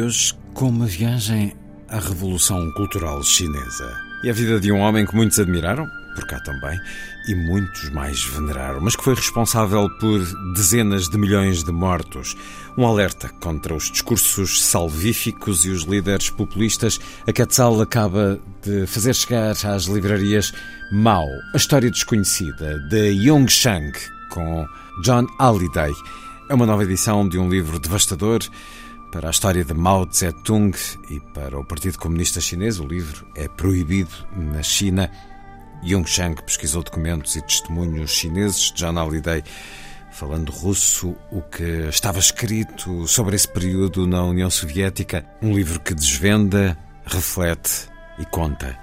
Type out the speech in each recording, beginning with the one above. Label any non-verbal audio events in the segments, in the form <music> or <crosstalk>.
Hoje com uma viagem à Revolução Cultural Chinesa. E a vida de um homem que muitos admiraram, por cá também, e muitos mais veneraram, mas que foi responsável por dezenas de milhões de mortos. Um alerta contra os discursos salvíficos e os líderes populistas. A Quetzal acaba de fazer chegar às livrarias Mao, a história desconhecida de Yong Shang, com John Halliday. É uma nova edição de um livro devastador para a história de Mao Tse-tung e para o Partido Comunista Chinês, o livro é proibido na China. Yung Shang pesquisou documentos e testemunhos chineses. John Halliday, falando russo, o que estava escrito sobre esse período na União Soviética. Um livro que desvenda, reflete e conta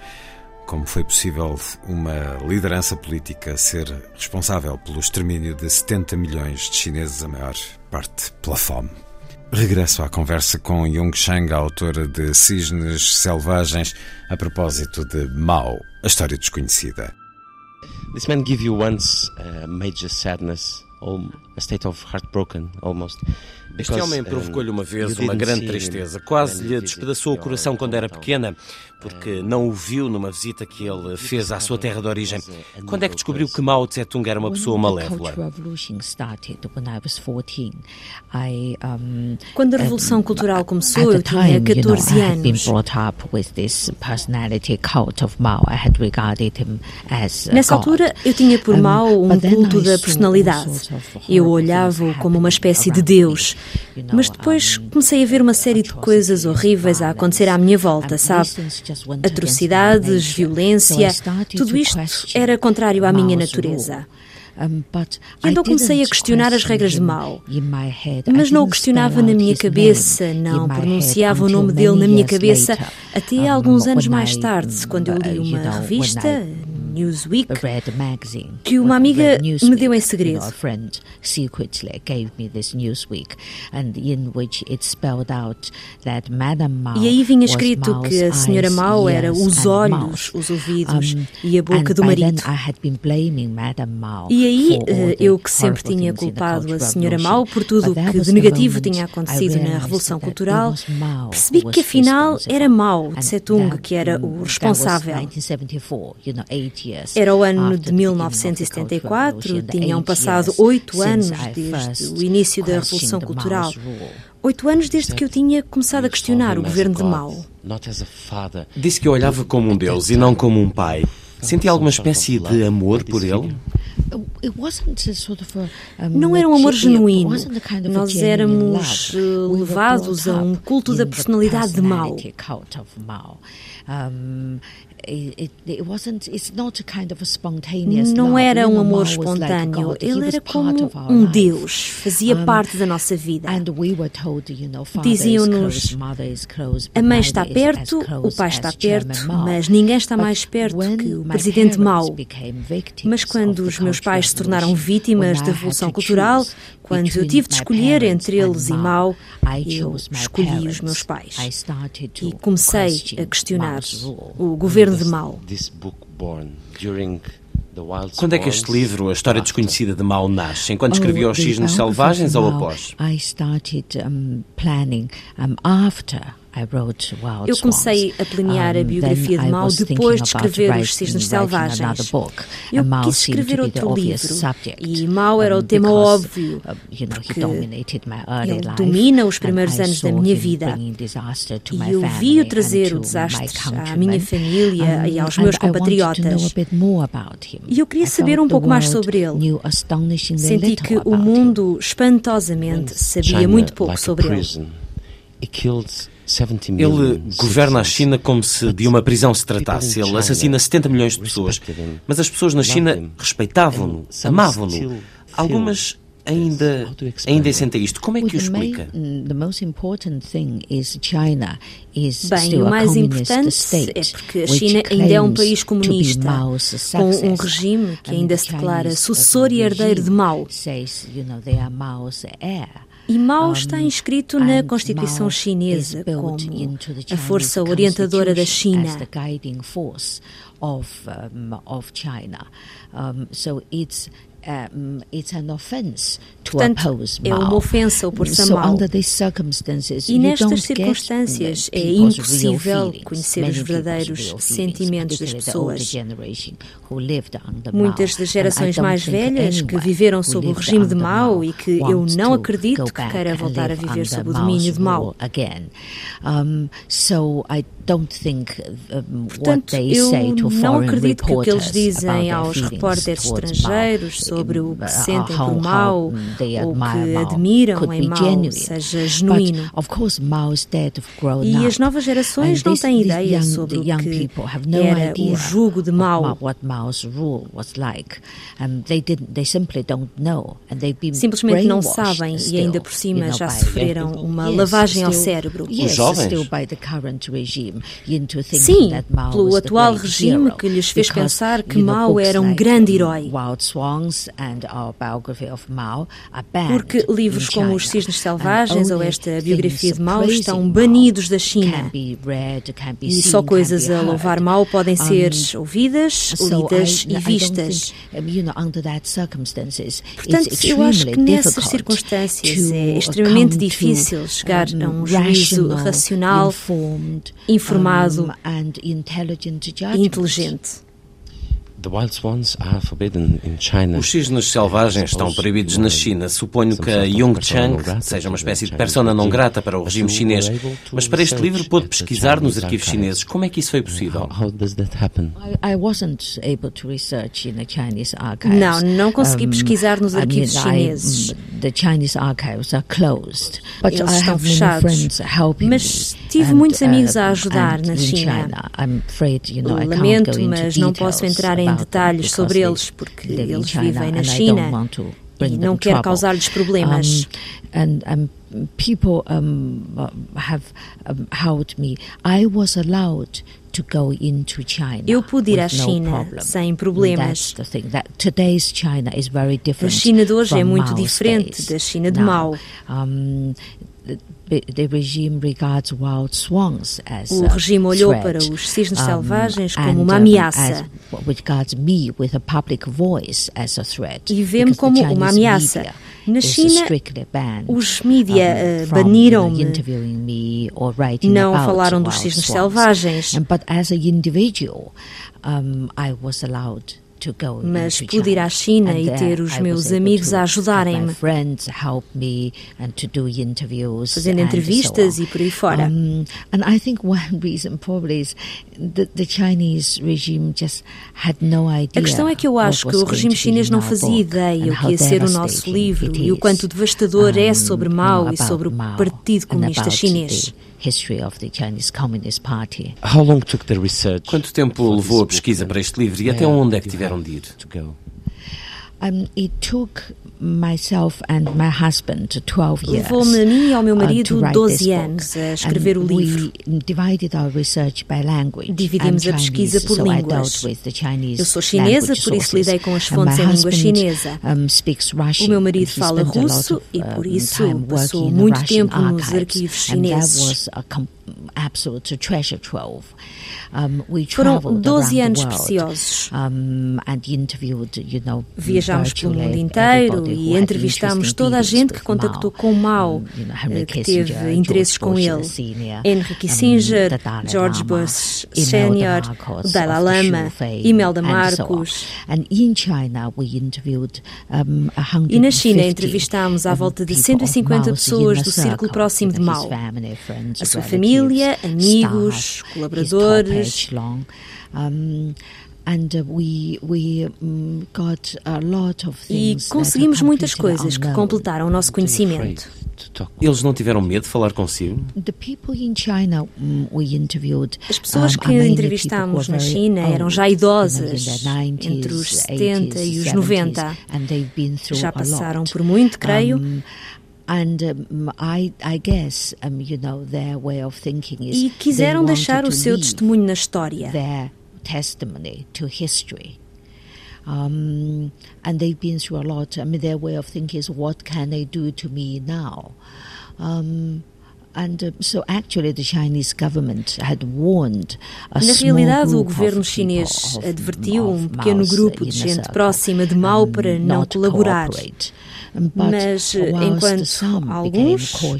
como foi possível uma liderança política ser responsável pelo extermínio de 70 milhões de chineses, a maior parte pela fome. Regresso à conversa com Yung Shang, a autora de Cisnes Selvagens, a propósito de Mao, a história desconhecida. This man give you once a major sadness, a state of heartbroken almost. Este homem provocou-lhe uma vez uma grande tristeza, quase lhe despedaçou o coração quando era pequena, porque não o viu numa visita que ele fez à sua terra de origem. Quando é que descobriu que Mao Tse-tung era uma pessoa malévola? Quando a Revolução Cultural começou, eu tinha 14 anos. Nessa altura, eu tinha por Mao um culto da personalidade. Eu olhava-o como uma espécie de Deus. Mas depois comecei a ver uma série de coisas horríveis a acontecer à minha volta, sabe? Atrocidades, violência, tudo isto era contrário à minha natureza. E então comecei a questionar as regras de Mao. Mas não o questionava na minha cabeça, não pronunciava o nome dele na minha cabeça, até alguns anos mais tarde, quando eu li uma revista, Newsweek, que uma amiga me deu em segredo. E aí vinha escrito que a senhora Mao era os olhos, os ouvidos e a boca do marido. E aí eh, eu que sempre tinha culpado a senhora Mao por tudo que de negativo tinha acontecido na Revolução Cultural, percebi que afinal era Mao Tse-tung que era o responsável. Era o ano de 1974, tinham passado oito anos desde o início da Revolução Cultural. Oito anos desde que eu tinha começado a questionar o governo de Mao. Disse que eu olhava como um Deus e não como um pai. Sentia alguma espécie de amor por ele? Não era um amor genuíno. Nós éramos levados a um culto da personalidade de Mao. Não era um amor espontâneo, ele era como um Deus, fazia parte da nossa vida. Diziam-nos: a mãe está perto, o pai está perto, mas ninguém está mais perto que o presidente Mao. Mas quando os meus pais se tornaram vítimas da Revolução Cultural, quando eu tive de escolher entre eles e Mao, eu escolhi os meus pais. E comecei a questionar o governo Quando é que este livro, A História Desconhecida de Mao, nasce? Enquanto escrevia Os Cisnes Selvagens ou após? Eu comecei a planear a biografia de Mao depois de escrever Os Cisnes Selvagens. Eu quis escrever outro livro e Mao era o tema óbvio, porque ele domina os primeiros anos da minha vida. E eu vi-o trazer o desastre à minha família e aos meus compatriotas. E eu queria saber um pouco mais sobre ele. Senti que o mundo, espantosamente, sabia muito pouco sobre ele. Ele governa a China como se de uma prisão se tratasse. Ele assassina 70 milhões de pessoas. Mas as pessoas na China respeitavam-no, amavam-no. Algumas ainda, ainda sentem isto. Como é que o explica? Bem, o mais importante é porque a China ainda é um país comunista, com um regime que ainda se declara sucessor e herdeiro de Mao. E Mao está inscrito na Constituição chinesa como a força orientadora da China. Portanto, é uma ofensa opor-se a Mao. E nestas circunstâncias é impossível conhecer os verdadeiros sentimentos das pessoas. Muitas das gerações mais velhas que viveram sob o regime de Mao e que eu não acredito que queira voltar a viver sob o domínio de Mao. Portanto, eu não acredito que o que eles dizem aos repórteres estrangeiros sobre o que sentem por Mao ou que admiram em Mao seja genuíno. E as novas gerações não têm ideia sobre o que era o jugo de Mao. Simplesmente não sabem e ainda por cima já sofreram uma lavagem ao cérebro. Os jovens? Sim, pelo atual regime que lhes fez pensar que Mao era um grande herói. Porque livros como Os Cisnes Selvagens ou esta biografia de Mao estão banidos da China. E só coisas a louvar Mao podem ser ouvidas, lidas e vistas. Portanto, eu acho que nessas circunstâncias é extremamente difícil chegar a um juízo racional, informado e inteligente. Os cisnes selvagens estão proibidos na China. Suponho que a Yung Chang seja uma espécie de persona não grata para o regime chinês. Mas para este livro pôde pesquisar nos arquivos chineses. Como é que isso foi possível? Não, não consegui pesquisar nos arquivos chineses. Eles estão fechados. Mas tive muitos amigos a ajudar na China. Lamento, mas não posso entrar em detalhes sobre eles porque eles vivem na China e não quero causar-lhes problemas. people um, have um, helped me. I was allowed to go into China. Eu pude ir à China no sem problemas. That's the thing. That today's China is very different. A China de hoje é muito diferente da China de Mao. Um, The regime regards wild swans as o regime olhou para os cisnes selvagens como uma ameaça. E vê-me como uma ameaça. Na China, os mídia uh, baniram-me, não falaram dos cisnes selvagens. But as an individual, um, I was allowed mas pude ir à China e ter os meus amigos a ajudarem-me, fazendo entrevistas e por aí fora. <laughs> A questão é que eu acho que o regime chinês não fazia ideia o que ia ser o nosso livro e o quanto devastador é sobre Mao e sobre o Partido Comunista Chinês history of the Chinese Communist Party. How long took the research? Quanto tempo levou a pesquisa para este livro e até onde é que tiveram de ir? Um, it took myself and my husband 12 years. Levou-me a mim e ao meu uh, marido 12 anos a escrever o livro. divided our research by language. Dividimos a pesquisa por línguas. Eu sou chinesa, por isso lidei com as fontes em língua chinesa. O meu marido fala russo e por isso passou muito tempo nos arquivos chineses. Absolute treasure trove. Foram 12 anos preciosos. Viajámos pelo mundo inteiro e entrevistámos toda a gente que contactou com Mao, eh, que teve interesses com ele. Henry Kissinger, George Bush Sr., Dalai Lama, Imelda Marcos. E na China entrevistámos à volta de 150 pessoas do círculo próximo de Mao. A sua família, amigos, colaboradores, E conseguimos muitas coisas que completaram o nosso conhecimento. Eles não tiveram medo de falar consigo? As pessoas que entrevistámos na China eram já idosas, entre os 70 e os 90. Já passaram por muito, creio. E quiseram deixar o seu testemunho na história. Their testimony to history. Um, and they've been through a lot. I mean, their way of thinking is, what can they do to me now? Um, and uh, so actually the Chinese government had warned a Na realidade, o governo chinês advertiu um pequeno grupo de gente próxima de Mao para não colaborar. Mas enquanto alguns uh,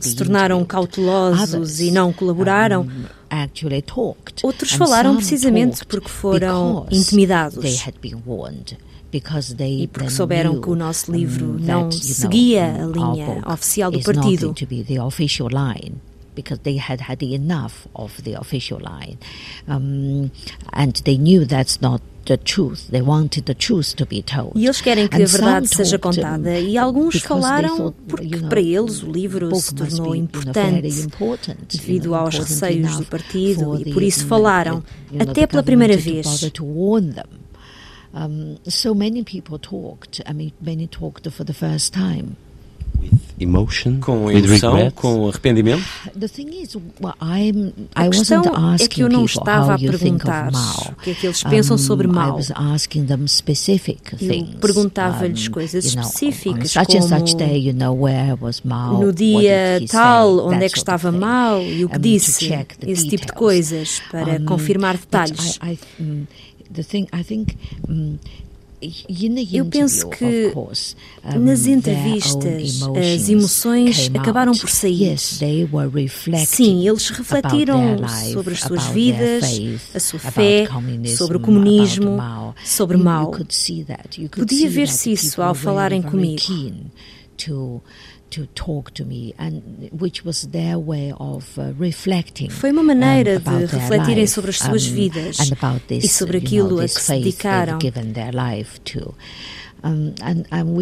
se tornaram cautelosos e não colaboraram, outros falaram precisamente porque foram intimidados. E porque souberam que o nosso livro não seguia a linha oficial do partido because they had had enough of the official line, um, and they knew that's not the truth. They wanted the truth to be told. E eles querem que a verdade seja contada. E alguns falaram porque para eles o livro se tornou importante devido aos receios do partido e por isso falaram até pela primeira vez. Um, so many people talked. I mean, many talked for the first time. Emotion, com emoção, com arrependimento? a questão é que eu não estava a perguntar o que é que eles pensam sobre Mao. Eu perguntava-lhes coisas específicas, como no dia tal, onde é que estava Mao e o que disse, esse tipo de coisas, para confirmar detalhes. Eu penso que nas entrevistas as emoções acabaram por sair. Sim, eles refletiram sobre as suas vidas, a sua fé, sobre o comunismo, sobre Mao. Podia ver-se isso ao falarem comigo to talk to me and which was their way of uh, reflecting foi uma maneira de refletirem sobre as suas vidas e sobre aquilo a que se dedicaram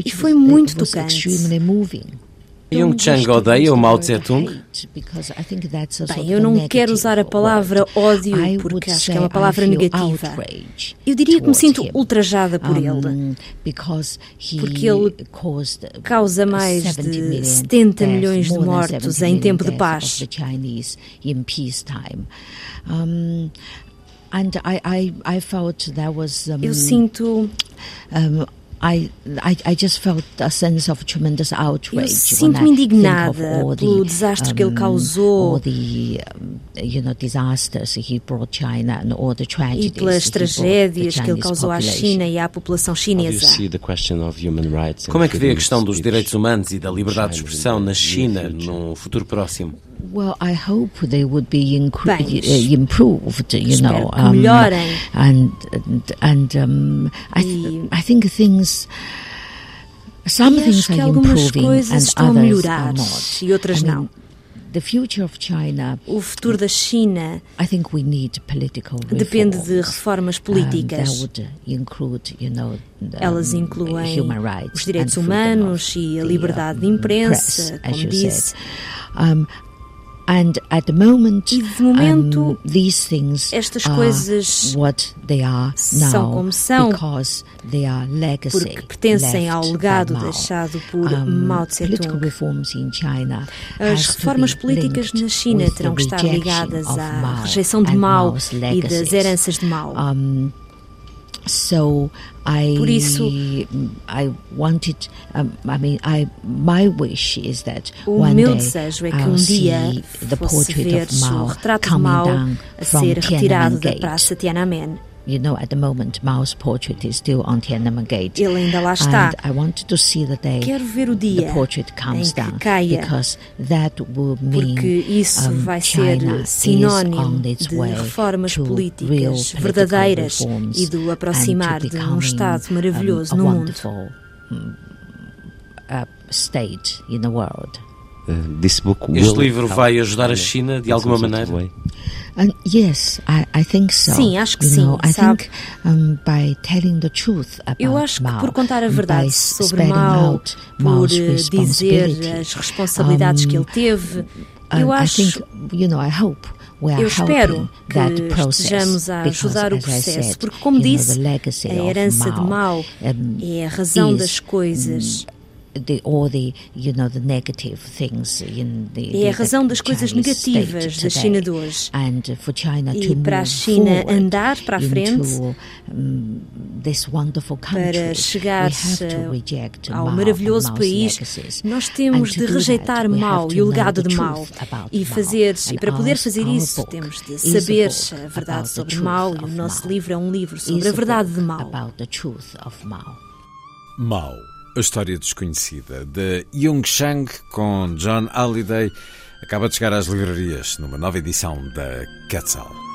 e foi muito tocante Yung Chang odeia o Mao Tse-tung? Bem, eu não quero usar a palavra ódio porque acho que é uma palavra negativa. Eu diria que me sinto ultrajada por ele. Porque ele causa mais de 70 milhões de mortos em tempo de paz. Eu sinto I, I, I just felt a sense of tremendous outrage Eu sinto-me indignada pelo desastre que ele causou the, you know, disasters he brought China and all the tragedies e pelas tragédias que ele causou à China e à população chinesa. Como é que vê a questão dos direitos humanos e da liberdade de expressão na China num futuro próximo? Well, I hope they would be uh, improved, you know, um, and and um, I th I think things. Some things are improving and others are not. E outras I mean, não. The future of China, o futuro da China I think we need political depende de reformas políticas. Um, would include, you know, the, Elas incluem os direitos humanos e a liberdade de imprensa, press, como disse. Um, And at the moment, e de momento, um, these things estas coisas what they are now são como são because they are legacy porque pertencem ao legado deixado por um, Mao Tse-tung. As reformas políticas na China terão que estar ligadas à rejeição de Mao e das heranças de Mao. Um, So I, Por isso, I wanted, um, I mean, I, my wish is that o one meu desejo é que um dia fosse ver o retrato de Mao a ser retirado da Praça Tiananmen You know, at the moment, Mao's portrait is still on Tiananmen Gate. Lá está. And I wanted to see the day Quero ver o dia the portrait comes down, caia, because that will mean isso um, vai ser sinónimo de reformas políticas verdadeiras e do aproximar de um Estado maravilhoso um, no mundo. Uh, state in the world. This book will este livro vai ajudar a China de alguma maneira? Yes, I, I think so. Sim, acho que you sim. Know, I sabe? think um, by telling the truth about Eu acho que Mao, por contar a verdade by sobre Mao, out por eh, dizer as responsabilidades um, que ele teve, eu I acho. think, you know, I hope we are Eu espero helping que that process, estejamos a because, ajudar o as I processo, said, porque, como disse, the legacy a of herança de Mao é a razão is, das coisas. The, all the, you know, the negative things in the, É a the- razão the das coisas Chinese negativas da China de hoje. And for China E to para a China andar para a frente, into, um, para chegar we have to reject ao maravilhoso país, legacies. nós temos de do rejeitar have e to o know legado the de about e fazer e para poder fazer isso temos de saber book a verdade about the sobre truth Mao e o of nosso livro é um livro sobre a verdade de Mao. About the truth of Mao. A história desconhecida de Yung Shang com John Halliday acaba de chegar às livrarias numa nova edição da Quetzal.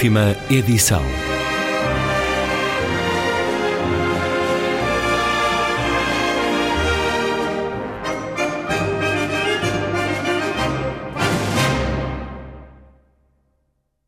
Última edição.